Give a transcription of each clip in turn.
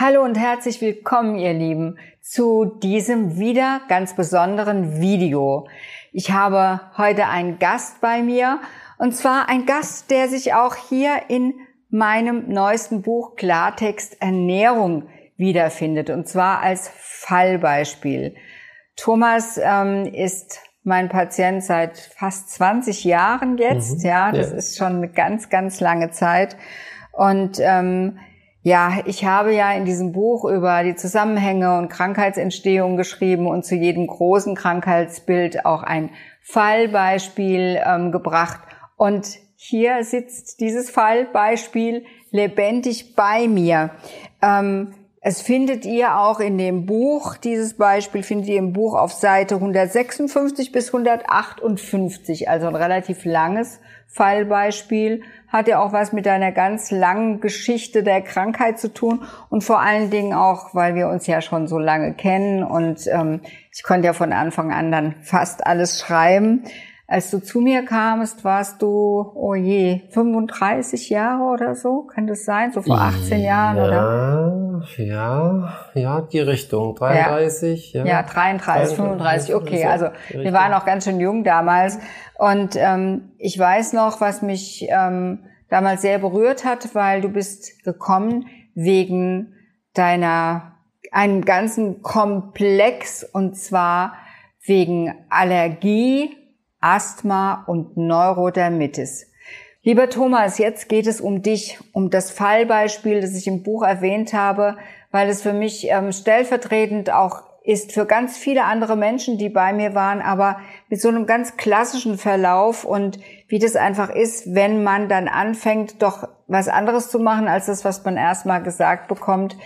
Hallo und herzlich willkommen, ihr Lieben, zu diesem wieder ganz besonderen Video. Ich habe heute einen Gast bei mir und zwar ein Gast, der sich auch hier in meinem neuesten Buch Klartext Ernährung wiederfindet und zwar als Fallbeispiel. Thomas ähm, ist mein Patient seit fast 20 Jahren jetzt, mhm. ja, das ja. ist schon eine ganz, ganz lange Zeit und ähm, ja, ich habe ja in diesem Buch über die Zusammenhänge und Krankheitsentstehung geschrieben und zu jedem großen Krankheitsbild auch ein Fallbeispiel ähm, gebracht. Und hier sitzt dieses Fallbeispiel lebendig bei mir. Ähm, es findet ihr auch in dem Buch, dieses Beispiel findet ihr im Buch auf Seite 156 bis 158, also ein relativ langes Fallbeispiel. Hat ja auch was mit deiner ganz langen Geschichte der Krankheit zu tun und vor allen Dingen auch, weil wir uns ja schon so lange kennen und ähm, ich konnte ja von Anfang an dann fast alles schreiben. Als du zu mir kamst, warst du, oh je, 35 Jahre oder so? Kann das sein? So vor 18 Jahren, ja, oder? Ja, ja, die Richtung. 33, ja. Ja, ja 33, 35, okay. Also wir waren auch ganz schön jung damals. Und ähm, ich weiß noch, was mich ähm, damals sehr berührt hat, weil du bist gekommen wegen deiner, einem ganzen Komplex und zwar wegen Allergie, Asthma und Neurodermitis. Lieber Thomas, jetzt geht es um dich, um das Fallbeispiel, das ich im Buch erwähnt habe, weil es für mich ähm, stellvertretend auch ist für ganz viele andere Menschen, die bei mir waren, aber mit so einem ganz klassischen Verlauf und wie das einfach ist, wenn man dann anfängt, doch was anderes zu machen als das, was man erstmal gesagt bekommt.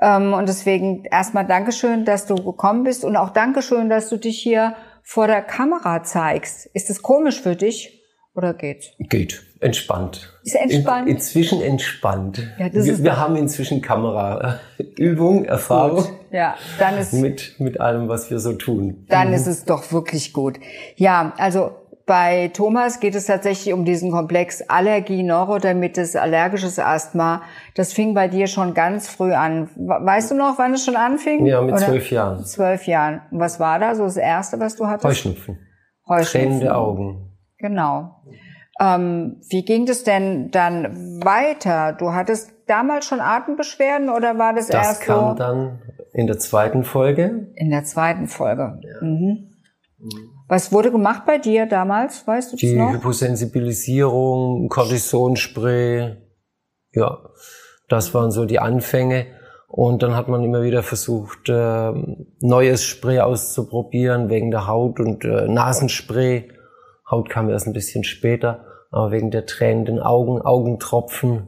Ähm, und deswegen erstmal Dankeschön, dass du gekommen bist und auch Dankeschön, dass du dich hier vor der Kamera zeigst. Ist es komisch für dich oder geht's? Geht. Entspannt. Ist entspannt? In, inzwischen entspannt. Ja, das wir, ist wir haben inzwischen Kameraübung, Erfahrung. Gut. Ja, dann ist mit mit allem, was wir so tun. Dann mhm. ist es doch wirklich gut. Ja, also bei Thomas geht es tatsächlich um diesen Komplex Allergie, Neurodermitis, allergisches Asthma. Das fing bei dir schon ganz früh an. Weißt du noch, wann es schon anfing? Ja, mit Oder? zwölf Jahren. Zwölf Jahren. Und was war da so das Erste, was du hattest? Heuschnupfen. Heuschnupfen. Tränende Augen. Genau. Ähm, wie ging das denn dann weiter? Du hattest damals schon Atembeschwerden oder war das, das erst so? Das kam dann in der zweiten Folge. In der zweiten Folge. Ja. Mhm. Was wurde gemacht bei dir damals? Weißt du das Die noch? Hyposensibilisierung, Cortisonspray. Ja, das waren so die Anfänge. Und dann hat man immer wieder versucht, äh, neues Spray auszuprobieren wegen der Haut und äh, Nasenspray. Haut kam erst ein bisschen später, aber wegen der tränenden Augen, Augentropfen.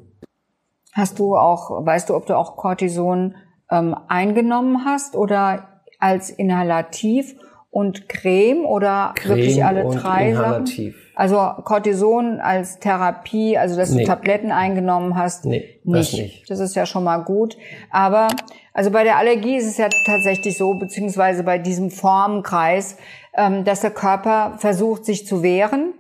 Hast du auch, weißt du, ob du auch Cortison ähm, eingenommen hast oder als Inhalativ? Und Creme oder Creme wirklich alle drei inhalativ. Sachen? Also Cortison als Therapie, also dass nee. du Tabletten eingenommen hast? Nee, nicht. Das, nicht. das ist ja schon mal gut. Aber also bei der Allergie ist es ja tatsächlich so, beziehungsweise bei diesem Formenkreis, ähm, dass der Körper versucht, sich zu wehren,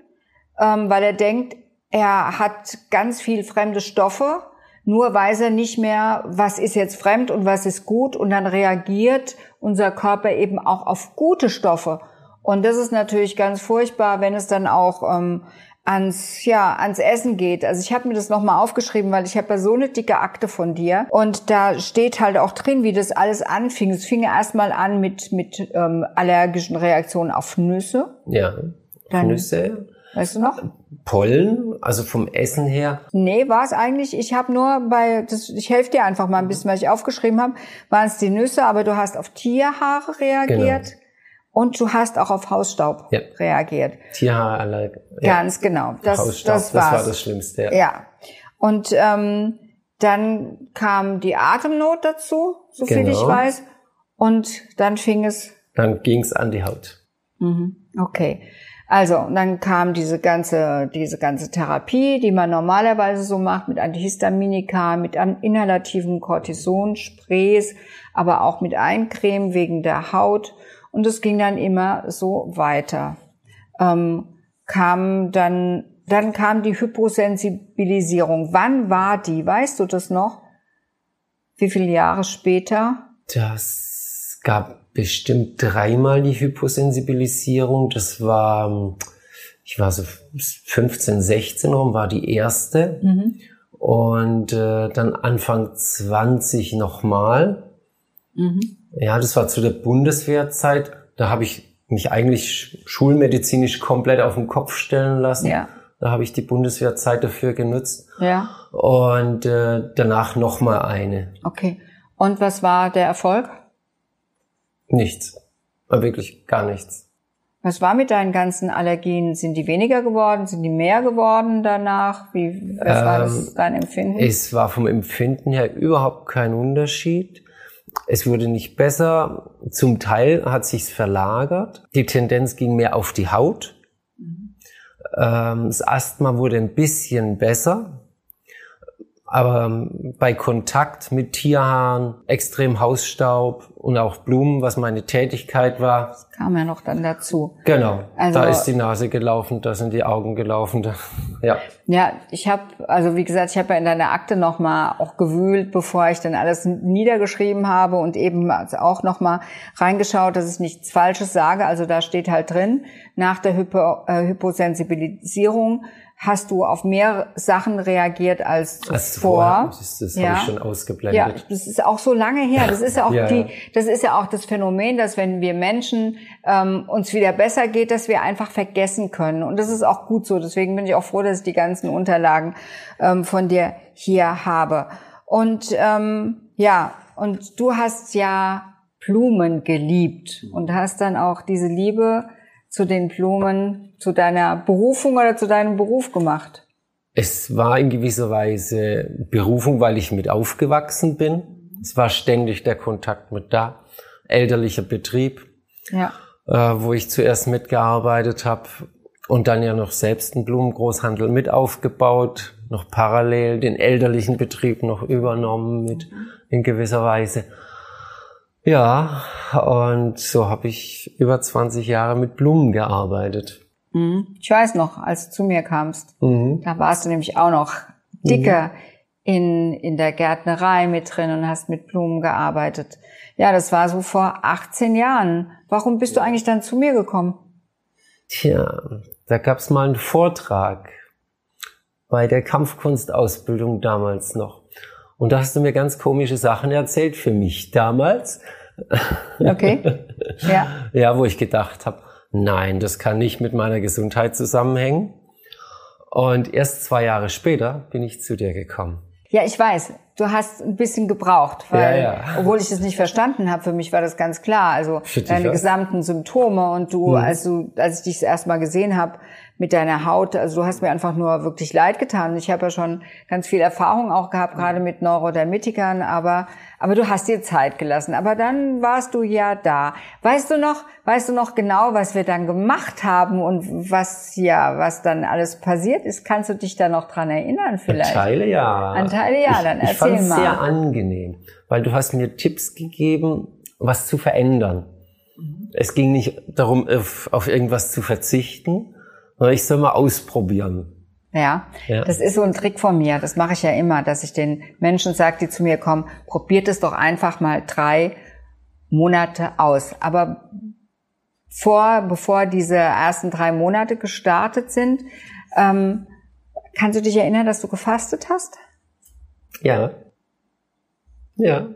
ähm, weil er denkt, er hat ganz viel fremde Stoffe nur weiß er nicht mehr, was ist jetzt fremd und was ist gut und dann reagiert unser Körper eben auch auf gute Stoffe. Und das ist natürlich ganz furchtbar, wenn es dann auch ähm, ans ja ans Essen geht. Also ich habe mir das nochmal aufgeschrieben, weil ich habe ja so eine dicke Akte von dir und da steht halt auch drin, wie das alles anfing. Es fing ja erstmal an mit mit ähm, allergischen Reaktionen auf Nüsse. Ja. Dann, Nüsse. Weißt du noch? Pollen, also vom Essen her? Nee, war es eigentlich. Ich habe nur bei, das, ich helfe dir einfach mal ein bisschen, was ich aufgeschrieben habe, waren es die Nüsse, aber du hast auf Tierhaare reagiert. Genau. Und du hast auch auf Hausstaub ja. reagiert. Tierhaare, ja. Ganz genau. Das, Hausstaub, das, das war das Schlimmste. Ja. ja. Und ähm, dann kam die Atemnot dazu, so genau. viel ich weiß. Und dann fing es. Dann ging es an die Haut. Mhm. Okay. Also, und dann kam diese ganze, diese ganze Therapie, die man normalerweise so macht mit Antihistaminika, mit inhalativen Cortisonsprays, aber auch mit Eincreme wegen der Haut. Und es ging dann immer so weiter. Ähm, kam dann, dann kam die Hyposensibilisierung. Wann war die? Weißt du das noch? Wie viele Jahre später? Das gab bestimmt dreimal die Hyposensibilisierung. Das war, ich war so 15, 16 rum, war die erste. Mhm. Und äh, dann Anfang 20 nochmal. Mhm. Ja, das war zu der Bundeswehrzeit. Da habe ich mich eigentlich schulmedizinisch komplett auf den Kopf stellen lassen. Ja. Da habe ich die Bundeswehrzeit dafür genutzt. Ja. Und äh, danach nochmal eine. Okay. Und was war der Erfolg? Nichts. War wirklich gar nichts. Was war mit deinen ganzen Allergien? Sind die weniger geworden? Sind die mehr geworden danach? Wie was ähm, war das, ähm, dein Empfinden? Es war vom Empfinden her überhaupt kein Unterschied. Es wurde nicht besser. Zum Teil hat sich's verlagert. Die Tendenz ging mehr auf die Haut. Mhm. Ähm, das Asthma wurde ein bisschen besser. Aber ähm, bei Kontakt mit Tierhaaren, extrem Hausstaub und auch Blumen, was meine Tätigkeit war. Das kam ja noch dann dazu. Genau. Also, da ist die Nase gelaufen, da sind die Augen gelaufen. Ja. Ja, ich habe, also wie gesagt, ich habe ja in deiner Akte nochmal auch gewühlt, bevor ich dann alles niedergeschrieben habe und eben auch nochmal reingeschaut, dass ich nichts Falsches sage. Also da steht halt drin, nach der Hypo, äh, Hyposensibilisierung hast du auf mehr Sachen reagiert als zuvor. Das, das ja. habe ich schon ausgeblendet. Ja, das ist auch so lange her. Das ist ja auch ja, die, das ist ja auch das Phänomen, dass wenn wir Menschen ähm, uns wieder besser geht, dass wir einfach vergessen können. Und das ist auch gut so. Deswegen bin ich auch froh, dass ich die ganzen Unterlagen ähm, von dir hier habe. Und ähm, ja, und du hast ja Blumen geliebt und hast dann auch diese Liebe zu den Blumen, zu deiner Berufung oder zu deinem Beruf gemacht? Es war in gewisser Weise Berufung, weil ich mit aufgewachsen bin. Es war ständig der Kontakt mit da. Elterlicher Betrieb, ja. äh, wo ich zuerst mitgearbeitet habe und dann ja noch selbst einen Blumengroßhandel mit aufgebaut, noch parallel den elterlichen Betrieb noch übernommen mit in gewisser Weise. Ja, und so habe ich über 20 Jahre mit Blumen gearbeitet. Mhm. Ich weiß noch, als du zu mir kamst, mhm. da warst du nämlich auch noch dicker mhm. in, in der Gärtnerei mit drin und hast mit Blumen gearbeitet. Ja, das war so vor 18 Jahren. Warum bist du eigentlich dann zu mir gekommen? Tja, da gab's mal einen Vortrag bei der Kampfkunstausbildung damals noch. Und da hast du mir ganz komische Sachen erzählt für mich damals. Okay. Ja. ja, wo ich gedacht habe, nein, das kann nicht mit meiner Gesundheit zusammenhängen. Und erst zwei Jahre später bin ich zu dir gekommen. Ja, ich weiß. Du hast ein bisschen gebraucht, weil, ja, ja. obwohl ich das nicht verstanden habe, für mich war das ganz klar. Also deine gesamten Symptome und du, mhm. als du, als ich dich das erstmal gesehen habe, mit deiner Haut. Also du hast mir einfach nur wirklich leid getan. Ich habe ja schon ganz viel Erfahrung auch gehabt, gerade mit Neurodermitikern, aber, aber du hast dir Zeit gelassen. Aber dann warst du ja da. Weißt du noch, weißt du noch genau, was wir dann gemacht haben und was, ja, was dann alles passiert ist? Kannst du dich da noch dran erinnern vielleicht? An Teile ja. An Teile ja, dann ich, erzähl ich mal. sehr angenehm, weil du hast mir Tipps gegeben, was zu verändern. Es ging nicht darum, auf, auf irgendwas zu verzichten, ich soll mal ausprobieren. Ja, ja, das ist so ein Trick von mir. Das mache ich ja immer, dass ich den Menschen sage, die zu mir kommen, probiert es doch einfach mal drei Monate aus. Aber vor, bevor diese ersten drei Monate gestartet sind, ähm, kannst du dich erinnern, dass du gefastet hast? Ja. Ja.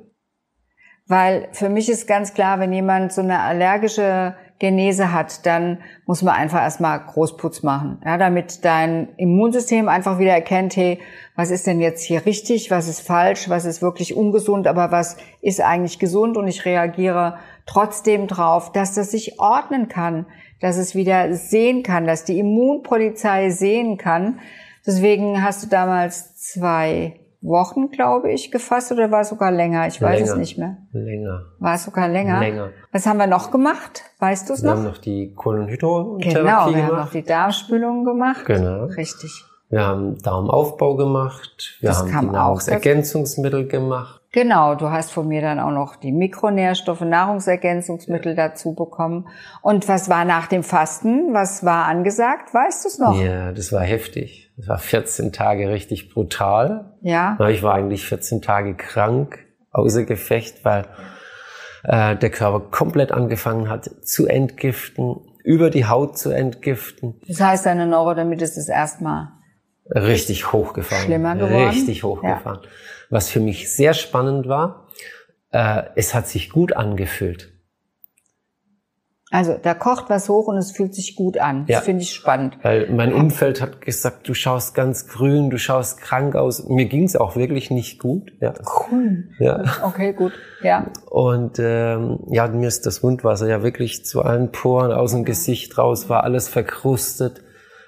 Weil für mich ist ganz klar, wenn jemand so eine allergische Genese hat, dann muss man einfach erstmal Großputz machen, ja, damit dein Immunsystem einfach wieder erkennt, hey, was ist denn jetzt hier richtig, was ist falsch, was ist wirklich ungesund, aber was ist eigentlich gesund und ich reagiere trotzdem drauf, dass das sich ordnen kann, dass es wieder sehen kann, dass die Immunpolizei sehen kann. Deswegen hast du damals zwei Wochen, glaube ich, gefasst oder war es sogar länger? Ich weiß länger. es nicht mehr. Länger. War es sogar länger? Länger. Was haben wir noch gemacht? Weißt du es noch? Wir haben noch die Kohlenhydrotherapie Genau, wir haben noch die Darmspülung gemacht. Genau. Richtig. Wir haben Darmaufbau gemacht. Wir das haben die Nahrungsergänzungsmittel gemacht. Genau, du hast von mir dann auch noch die Mikronährstoffe, Nahrungsergänzungsmittel dazu bekommen. Und was war nach dem Fasten? Was war angesagt? Weißt du es noch? Ja, das war heftig. Das war 14 Tage richtig brutal. Ja. Ich war eigentlich 14 Tage krank, außer Gefecht, weil äh, der Körper komplett angefangen hat zu entgiften, über die Haut zu entgiften. Das heißt, deine Neurodermitis ist erstmal richtig hochgefahren. Schlimmer geworden. Richtig hochgefahren. Ja. Was für mich sehr spannend war, äh, es hat sich gut angefühlt. Also da kocht was hoch und es fühlt sich gut an. Ja. Das finde ich spannend. Weil mein Umfeld hat gesagt, du schaust ganz grün, du schaust krank aus. Mir ging es auch wirklich nicht gut. Ja. Grün. Ja. Okay, gut. Ja. Und ähm, ja, mir ist das Wundwasser ja wirklich zu allen Poren aus dem Gesicht raus, war alles verkrustet.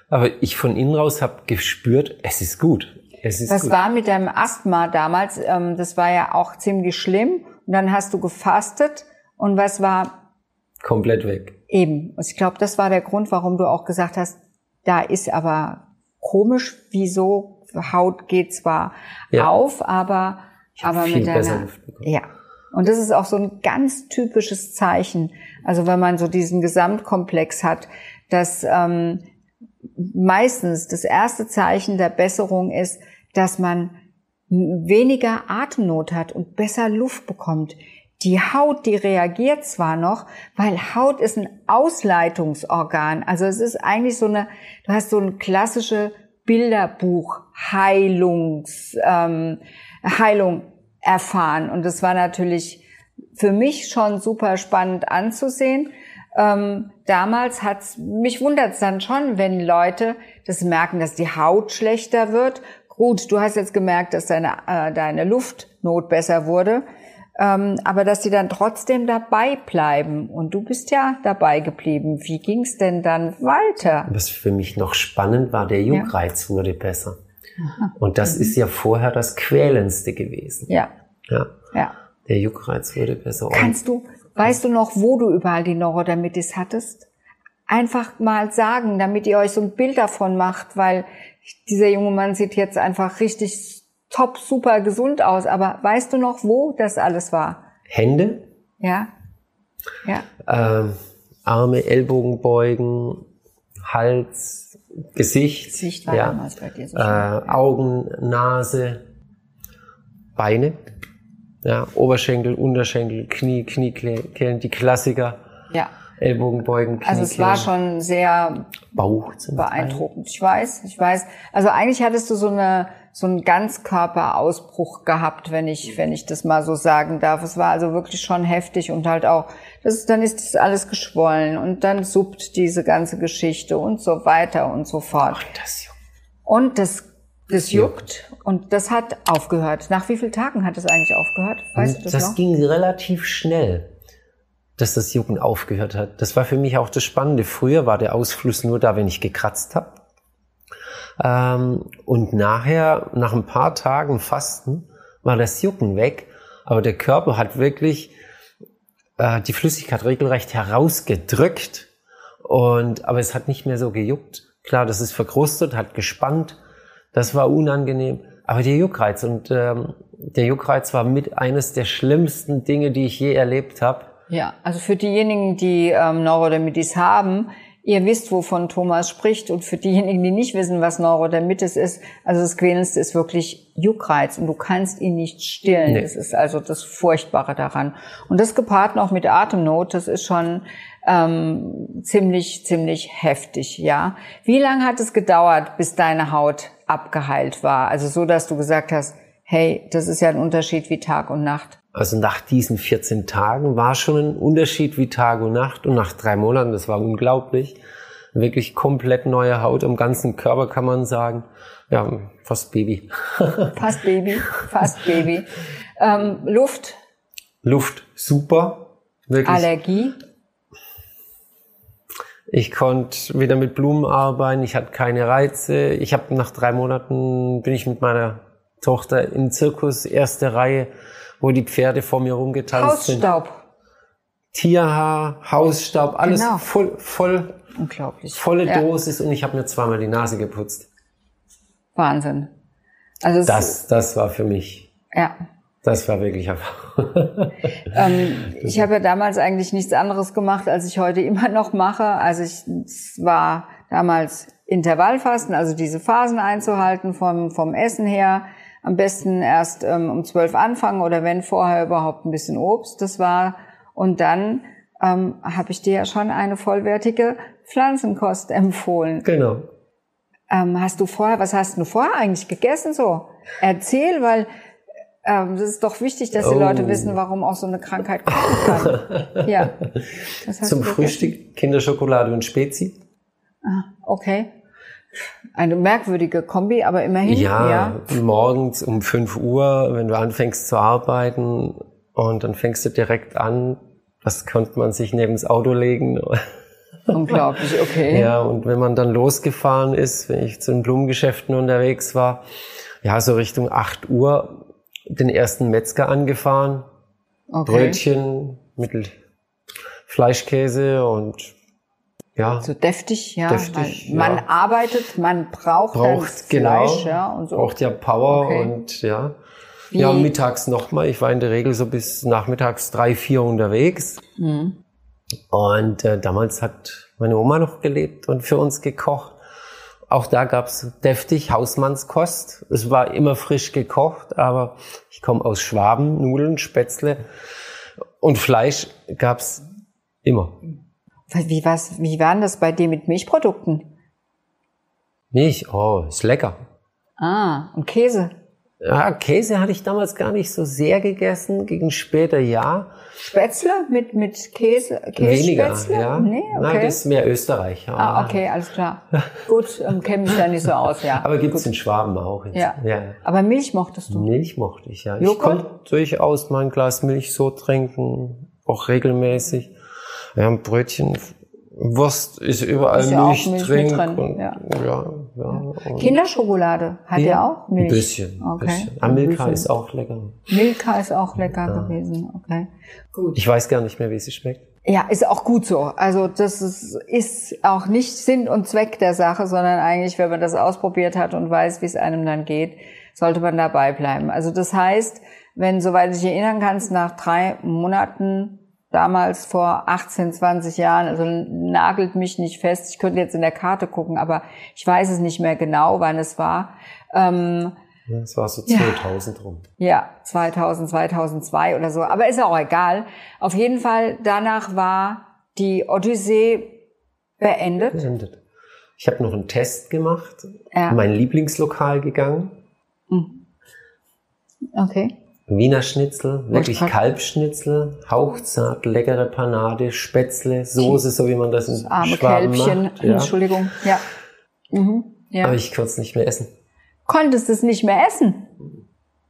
Aber ich von innen raus habe gespürt, es ist gut. Es ist Was gut. war mit deinem Asthma damals? Ähm, das war ja auch ziemlich schlimm. Und dann hast du gefastet. Und was war komplett weg. Eben. Ich glaube, das war der Grund, warum du auch gesagt hast, da ist aber komisch, wieso Haut geht zwar ja. auf, aber aber mit deiner ja. Und das ist auch so ein ganz typisches Zeichen. Also wenn man so diesen Gesamtkomplex hat, dass ähm, meistens das erste Zeichen der Besserung ist, dass man weniger Atemnot hat und besser Luft bekommt. Die Haut, die reagiert zwar noch, weil Haut ist ein Ausleitungsorgan. Also es ist eigentlich so eine, du hast so ein klassische Bilderbuch Heilungs, ähm, Heilung erfahren. Und das war natürlich für mich schon super spannend anzusehen. Ähm, damals hat's, mich wundert es dann schon, wenn Leute das merken, dass die Haut schlechter wird. Gut, du hast jetzt gemerkt, dass deine, äh, deine Luftnot besser wurde ähm, aber dass sie dann trotzdem dabei bleiben. Und du bist ja dabei geblieben. Wie ging's denn dann weiter? Was für mich noch spannend war, der Juckreiz ja. wurde besser. Aha. Und das mhm. ist ja vorher das Quälendste gewesen. Ja. Ja. ja. Der Juckreiz wurde besser. Kannst du, weißt du noch, wo du überall die Neurodermitis hattest? Einfach mal sagen, damit ihr euch so ein Bild davon macht, weil dieser junge Mann sieht jetzt einfach richtig top, super gesund aus. Aber weißt du noch, wo das alles war? Hände. Ja. Ja. Ähm, Arme, Ellbogenbeugen, Hals, Gesicht. Gesicht war ja. damals bei dir so äh, Augen, Nase, Beine. Ja, Oberschenkel, Unterschenkel, Knie, Kniekehlen, die Klassiker. Ja. Ellbogenbeugen, Kniekehlen. Also es war schon sehr Bauch beeindruckend. Ich weiß, ich weiß. Also eigentlich hattest du so eine so einen Ganzkörperausbruch gehabt, wenn ich, wenn ich das mal so sagen darf. Es war also wirklich schon heftig und halt auch, das ist, dann ist das alles geschwollen und dann suppt diese ganze Geschichte und so weiter und so fort. Ach, das juckt. Und das, das juckt und das hat aufgehört. Nach wie vielen Tagen hat es eigentlich aufgehört? Weißt du das, das noch? ging relativ schnell dass das Jucken aufgehört hat. Das war für mich auch das Spannende. Früher war der Ausfluss nur da, wenn ich gekratzt habe. Ähm, und nachher, nach ein paar Tagen Fasten, war das Jucken weg. Aber der Körper hat wirklich äh, die Flüssigkeit regelrecht herausgedrückt. Und, aber es hat nicht mehr so gejuckt. Klar, das ist verkrustet, hat gespannt. Das war unangenehm. Aber der Juckreiz und ähm, der Juckreiz war mit eines der schlimmsten Dinge, die ich je erlebt habe. Ja, also für diejenigen, die ähm, Neurodermitis haben, Ihr wisst, wovon Thomas spricht. Und für diejenigen, die nicht wissen, was Neurodermitis ist, also das Quälendste ist wirklich Juckreiz und du kannst ihn nicht stillen. Nee. Das ist also das Furchtbare daran. Und das gepaart noch mit Atemnot, das ist schon ähm, ziemlich, ziemlich heftig, ja. Wie lange hat es gedauert, bis deine Haut abgeheilt war? Also so, dass du gesagt hast, hey, das ist ja ein Unterschied wie Tag und Nacht. Also nach diesen 14 Tagen war schon ein Unterschied wie Tag und Nacht und nach drei Monaten, das war unglaublich, wirklich komplett neue Haut am ganzen Körper kann man sagen. Ja, fast Baby. fast Baby, fast Baby. Ähm, Luft? Luft, super. Wirklich. Allergie? Ich konnte wieder mit Blumen arbeiten, ich hatte keine Reize. Ich habe nach drei Monaten bin ich mit meiner Tochter im Zirkus, erste Reihe, wo die Pferde vor mir rumgetanzt sind. Hausstaub. Tierhaar, Hausstaub, alles genau. voll, voll, unglaublich, volle ja. Dosis und ich habe mir zweimal die Nase geputzt. Wahnsinn. Also das, das war für mich. Ja. Das war wirklich einfach. ähm, ich habe ja damals eigentlich nichts anderes gemacht, als ich heute immer noch mache. Also ich es war damals Intervallfasten, also diese Phasen einzuhalten vom vom Essen her am besten erst ähm, um zwölf anfangen oder wenn vorher überhaupt ein bisschen Obst. Das war und dann ähm, habe ich dir ja schon eine vollwertige Pflanzenkost empfohlen. Genau. Ähm, hast du vorher, was hast du vorher eigentlich gegessen so? Erzähl, weil ähm, das ist doch wichtig, dass die Oh. Leute wissen, warum auch so eine Krankheit kommen kann. ja. Zum? Frühstück Kinderschokolade und Spezi. Ah, okay. Eine merkwürdige Kombi, aber immerhin. Ja, ja. morgens um 5 Uhr, wenn du anfängst zu arbeiten und dann fängst du direkt an, das konnte man sich neben das Auto legen. Unglaublich, okay. Ja, und wenn man dann losgefahren ist, wenn ich zu den Blumengeschäften unterwegs war, ja, so Richtung 8 Uhr den ersten Metzger angefahren, okay. Brötchen mit Fleischkäse und ja, So deftig, ja. Deftig, man ja. arbeitet, man braucht, braucht genau, Fleisch, ja, und so. braucht ja Power Okay. und ja. Wie- Ja, mittags nochmal. Ich war in der Regel so bis nachmittags drei, vier unterwegs. Mhm. Und äh, damals hat meine Oma noch gelebt und für uns gekocht. Auch da gab's deftig Hausmannskost. Es war immer frisch gekocht, aber ich komme aus Schwaben, Nudeln, Spätzle und Fleisch gab's immer. Wie, was, wie war denn das bei dir mit Milchprodukten? Milch, oh, ist lecker. Ah, und Käse. Ja, Käse hatte ich damals gar nicht so sehr gegessen, gegen später ja. Spätzle mit, mit Käse? Weniger, Kässpätzle? ja. Nee, Nein, okay. das ist mehr Österreich. Ja. ah, okay, alles klar. Gut, ähm, kenne mich da nicht so aus, ja. Aber gibt's in Schwaben auch. Jetzt. Ja. ja. Aber Milch mochtest du? Milch mochte ich, ja. Ich Joghurt? konnte durchaus mal ein Glas Milch so trinken, auch regelmäßig. Ja, ein Brötchen, Wurst ist überall Ist ja auch Milch, Milch drin. mit drin, Und, ja. ja, ja. und- Kinderschokolade hat ja auch Milch. Ein bisschen. Okay. Bisschen. Ah, Milka Ein bisschen. ist auch lecker. Milka ist auch lecker gewesen, okay. Gut. Ich weiß gar nicht mehr, wie sie schmeckt. Ja, ist auch gut so. Also das ist, ist auch nicht Sinn und Zweck der Sache, sondern eigentlich, wenn man das ausprobiert hat und weiß, wie es einem dann geht, sollte man dabei bleiben. Also das heißt, wenn, soweit ich erinnern kannst, nach drei Monaten, damals vor 18, 20 Jahren, also nagelt mich nicht fest, ich könnte jetzt in der Karte gucken, aber ich weiß es nicht mehr genau, wann es war. Ähm, Ja, Das war so Ja. 2000 rum. ja, 2000, 2002 oder so. Aber ist ja auch egal. Auf jeden Fall, danach war die Odyssee beendet. Beendet. Ich habe noch einen Test gemacht, Ja. in mein Lieblingslokal gegangen. Okay. Wiener Schnitzel, wirklich Kalbschnitzel, hauchzart, leckere Panade, Spätzle, Soße, so wie man das in Arme Schwaben Kälbchen. macht. Ja. Entschuldigung. Ja. Mhm. ja. Aber ich konnte es nicht mehr essen. Konntest es nicht mehr essen?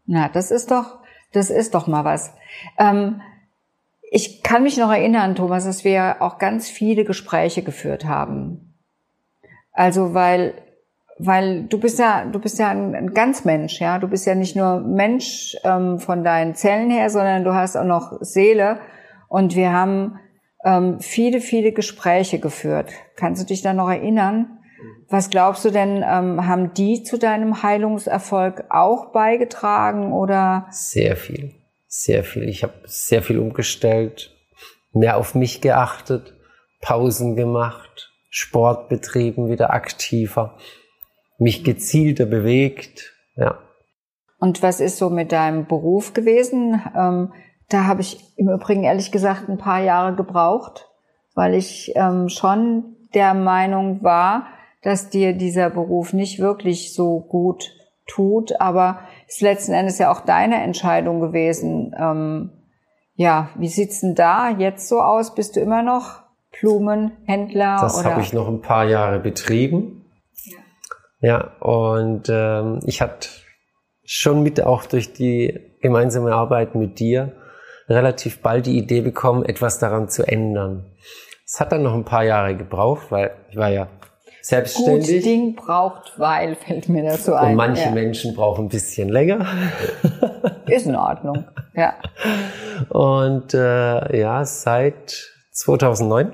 Na, das ist doch, das ist doch mal was. Ähm, ich kann mich noch erinnern, Thomas, dass wir auch ganz viele Gespräche geführt haben. Also, weil, weil du bist ja, du bist ja ein, ein Ganzmensch, ja. Du bist ja nicht nur Mensch ähm, von deinen Zellen her, sondern du hast auch noch Seele. Und wir haben ähm, viele, viele Gespräche geführt. Kannst du dich da noch erinnern? Was glaubst du denn, ähm, haben die zu deinem Heilungserfolg auch beigetragen oder? Sehr viel, sehr viel. Ich habe sehr viel umgestellt, mehr auf mich geachtet, Pausen gemacht, Sport betrieben, wieder aktiver, mich gezielter bewegt. Ja, Und was ist so mit deinem Beruf gewesen? Ähm, da habe ich im Übrigen ehrlich gesagt ein paar Jahre gebraucht, weil ich ähm, schon der Meinung war, dass dir dieser Beruf nicht wirklich so gut tut, aber es ist letzten Endes ja auch deine Entscheidung gewesen. Ähm, ja, wie sieht's denn da jetzt so aus? Bist du immer noch Blumenhändler das habe ich noch ein paar Jahre betrieben. Ja, und ähm, ich hatte schon mit auch durch die gemeinsame Arbeit mit dir relativ bald die Idee bekommen, etwas daran zu ändern. Es hat dann noch ein paar Jahre gebraucht, weil ich war ja Gut selbstständig Ding braucht, weil fällt mir dazu ein. und manche ja. Menschen brauchen ein bisschen länger. Ist in Ordnung. Ja. Und äh, ja, seit 2009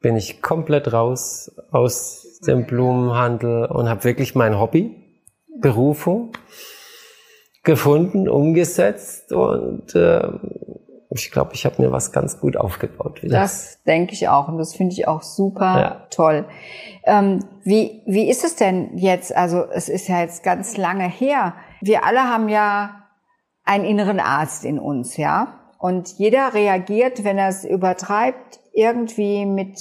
bin ich komplett raus aus dem Blumenhandel und habe wirklich mein Hobby, Berufung gefunden, umgesetzt und äh, ich glaube, ich habe mir was ganz gut aufgebaut wieder. Das denke ich auch und das finde ich auch super Ja. toll. Ähm, wie, wie ist es denn jetzt? Also es ist ja jetzt ganz lange her. Wir alle haben ja einen inneren Arzt in uns, ja. Und jeder reagiert, wenn er es übertreibt, irgendwie mit,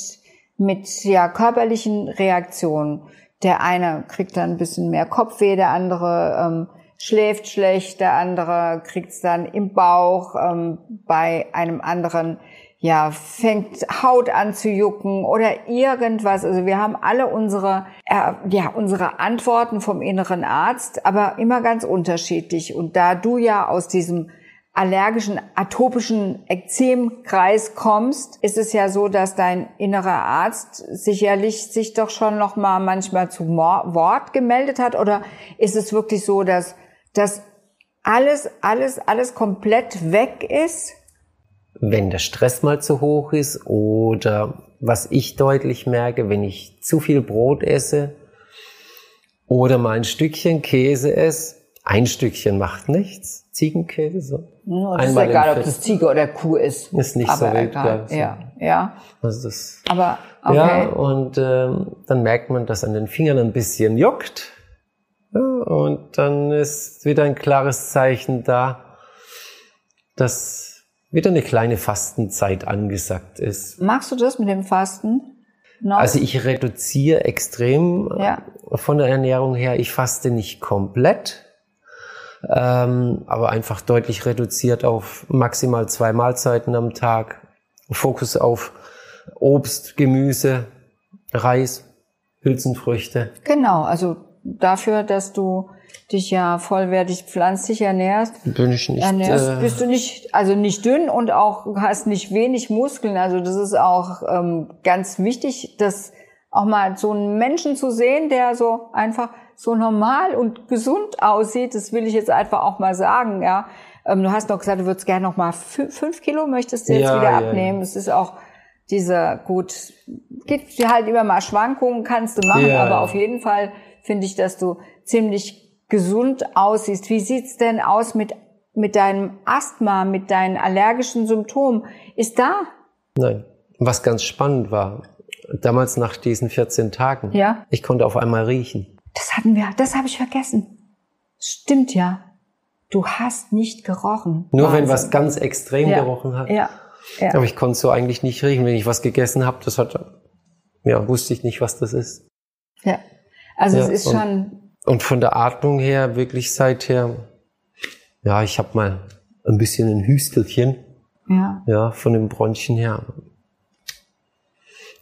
mit ja, körperlichen Reaktionen. Der eine kriegt dann ein bisschen mehr Kopfweh, der andere ähm, schläft schlecht, der andere kriegt es dann im Bauch, ähm, bei einem anderen ja, fängt Haut an zu jucken oder irgendwas. Also wir haben alle unsere, äh, ja, unsere Antworten vom inneren Arzt, aber immer ganz unterschiedlich. Und da du ja aus diesem allergischen, atopischen Ekzemkreis kommst, ist es ja so, dass dein innerer Arzt sicherlich sich doch schon noch mal manchmal zu Wort gemeldet hat. Oder ist es wirklich so, dass, dass alles, alles, alles komplett weg ist? wenn der Stress mal zu hoch ist oder was ich deutlich merke, wenn ich zu viel Brot esse oder mal ein Stückchen Käse esse. Ein Stückchen macht nichts. Ziegenkäse so. Ja, das ist egal, ob das Ziege oder Kuh ist. Ist nicht Aber so wild, egal. so. Ja, ja. Also das, Aber okay. Ja, und ähm, dann merkt man, dass an den Fingern ein bisschen juckt. Ja, und dann ist wieder ein klares Zeichen da, dass wieder eine kleine Fastenzeit angesagt ist. Machst du das mit dem Fasten? Noch? Also ich reduziere extrem Ja. von der Ernährung her. Ich faste nicht komplett, ähm, aber einfach deutlich reduziert auf maximal zwei Mahlzeiten am Tag. Fokus auf Obst, Gemüse, Reis, Hülsenfrüchte. Genau, also dafür, dass du dich ja vollwertig pflanzlich ernährst, Bin ich nicht. ernährst, äh, bist du nicht, also nicht dünn und auch hast nicht wenig Muskeln. Also das ist auch ähm, ganz wichtig, das auch mal so einen Menschen zu sehen, der so einfach so normal und gesund aussieht. Das will ich jetzt einfach auch mal sagen, ja. Ähm, du hast noch gesagt, du würdest gerne noch mal fü- fünf Kilo möchtest du jetzt Ja, wieder ja, abnehmen. Es ist auch diese, gut, gibt halt immer mal Schwankungen, kannst du machen, Ja, aber ja. auf jeden Fall finde ich, dass du ziemlich gesund aussiehst. Wie sieht's denn aus mit, mit deinem Asthma, mit deinen allergischen Symptomen? Ist da? Nein. Was ganz spannend war, damals nach diesen 14 Tagen, Ja. ich konnte auf einmal riechen. Das hatten wir, das habe ich vergessen. Stimmt ja. Du hast nicht gerochen. Nur wenn Wahnsinn. was ganz extrem ja. gerochen hat. Ja. ja. Aber ich konnte so eigentlich nicht riechen. Wenn ich was gegessen habe, das hat, ja, wusste ich nicht, was das ist. ja. Also Ja, es ist und- schon, Und von der Atmung her, wirklich seither, ja, ich habe mal ein bisschen ein Hüstelchen, ja. ja, von den Bronchien her.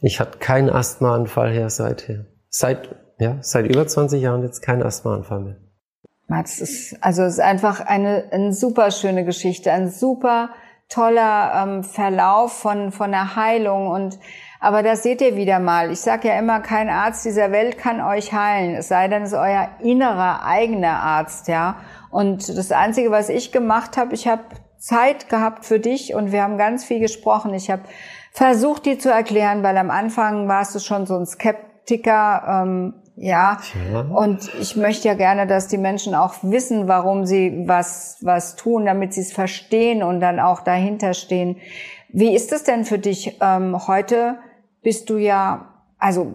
Ich hatte keinen Asthmaanfall her seither. Seit, ja, seit über 20 Jahren jetzt kein Asthmaanfall mehr. Mats, ist, also es ist einfach eine, eine super schöne Geschichte, ein super toller ähm, Verlauf von, von der Heilung und aber das seht ihr wieder mal. Ich sage ja immer, kein Arzt dieser Welt kann euch heilen, es sei denn, es ist euer innerer eigener Arzt, ja. Und das Einzige, was ich gemacht habe, ich habe Zeit gehabt für dich und wir haben ganz viel gesprochen. Ich habe versucht, dir zu erklären, weil am Anfang warst du schon so ein Skeptiker, ähm, ja. Ja. Und ich möchte ja gerne, dass die Menschen auch wissen, warum sie was, was tun, damit sie es verstehen und dann auch dahinter stehen. Wie ist es denn für dich? Ähm, heute bist du ja, also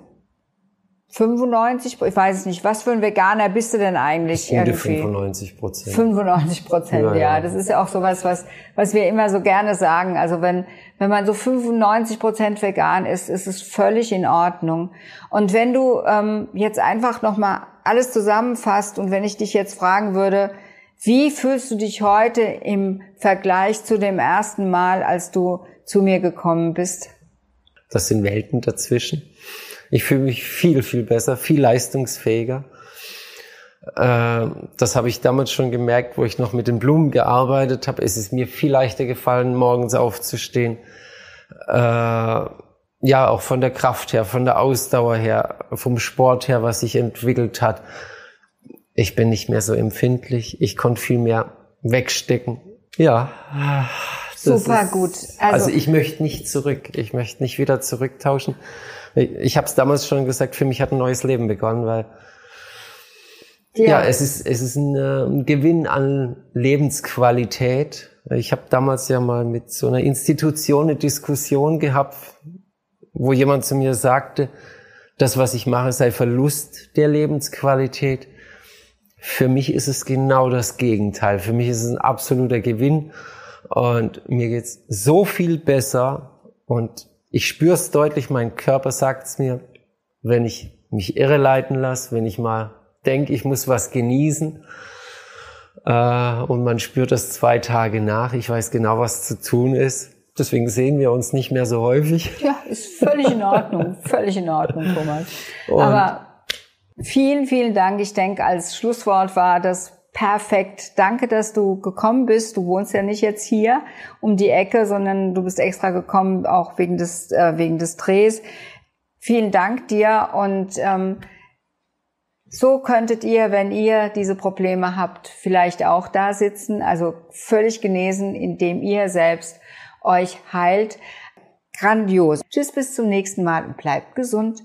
95, ich weiß es nicht, was für ein Veganer bist du denn eigentlich Gute irgendwie? 95 Prozent. 95 Prozent, Ja, ja, ja. Das ist ja auch sowas, was, was wir immer so gerne sagen. Also wenn, wenn man so 95 Prozent vegan ist, ist es völlig in Ordnung. Und wenn du ähm, jetzt einfach nochmal alles zusammenfasst und wenn ich dich jetzt fragen würde, wie fühlst du dich heute im Vergleich zu dem ersten Mal, als du zu mir gekommen bist? Das sind Welten dazwischen. Ich fühle mich viel, viel besser, viel leistungsfähiger. Äh, Das habe ich damals schon gemerkt, wo ich noch mit den Blumen gearbeitet habe. Es ist mir viel leichter gefallen, morgens aufzustehen. Äh, Ja, auch von der Kraft her, von der Ausdauer her, vom Sport her, was sich entwickelt hat. Ich bin nicht mehr so empfindlich. Ich konnte viel mehr wegstecken. Ja. Super ist- gut. Also, Also- ich möchte nicht zurück. Ich möchte nicht wieder zurücktauschen. Ich, habe es damals schon gesagt, für mich hat ein neues Leben begonnen, weil ja, es ist es ist ein, äh, ein Gewinn an Lebensqualität. Ich habe damals ja mal mit so einer Institution eine Diskussion gehabt, wo jemand zu mir sagte, das, was ich mache, sei Verlust der Lebensqualität. Für mich ist es genau das Gegenteil. Für mich ist es ein absoluter Gewinn und mir geht's so viel besser und ich spüre es deutlich, mein Körper sagt es mir, wenn ich mich irre leiten lasse, wenn ich mal denke, ich muss was genießen äh, und man spürt das zwei Tage nach. Ich weiß genau, was zu tun ist. Deswegen sehen wir uns nicht mehr so häufig. Ja, ist völlig in Ordnung, völlig in Ordnung, Thomas. Und Aber vielen, vielen Dank. Ich denke, als Schlusswort war das perfekt. Danke, dass du gekommen bist. Du wohnst ja nicht jetzt hier um die Ecke, sondern du bist extra gekommen, auch wegen des, äh, wegen des Drehs. Vielen Dank dir und ähm, so könntet ihr, wenn ihr diese Probleme habt, vielleicht auch da sitzen, also völlig genesen, indem ihr selbst euch heilt. Grandios. Tschüss, bis zum nächsten Mal und bleibt gesund.